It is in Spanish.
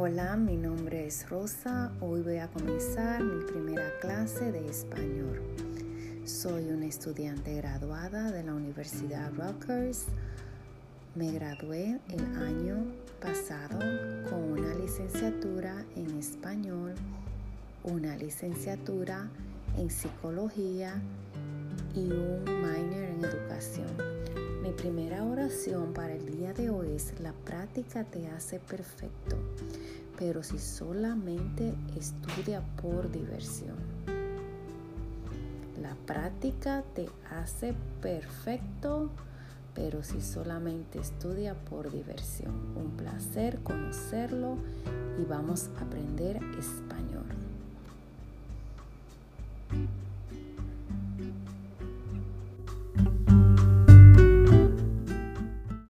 Hola, mi nombre es Rosa. Hoy voy a comenzar mi primera clase de español. Soy una estudiante graduada de la Universidad Rutgers. Me gradué el año pasado con una licenciatura en español, una licenciatura en psicología y un minor en educación. Primera oración para el día de hoy es la práctica te hace perfecto, pero si solamente estudia por diversión. La práctica te hace perfecto, pero si solamente estudia por diversión. Un placer conocerlo y vamos a aprender.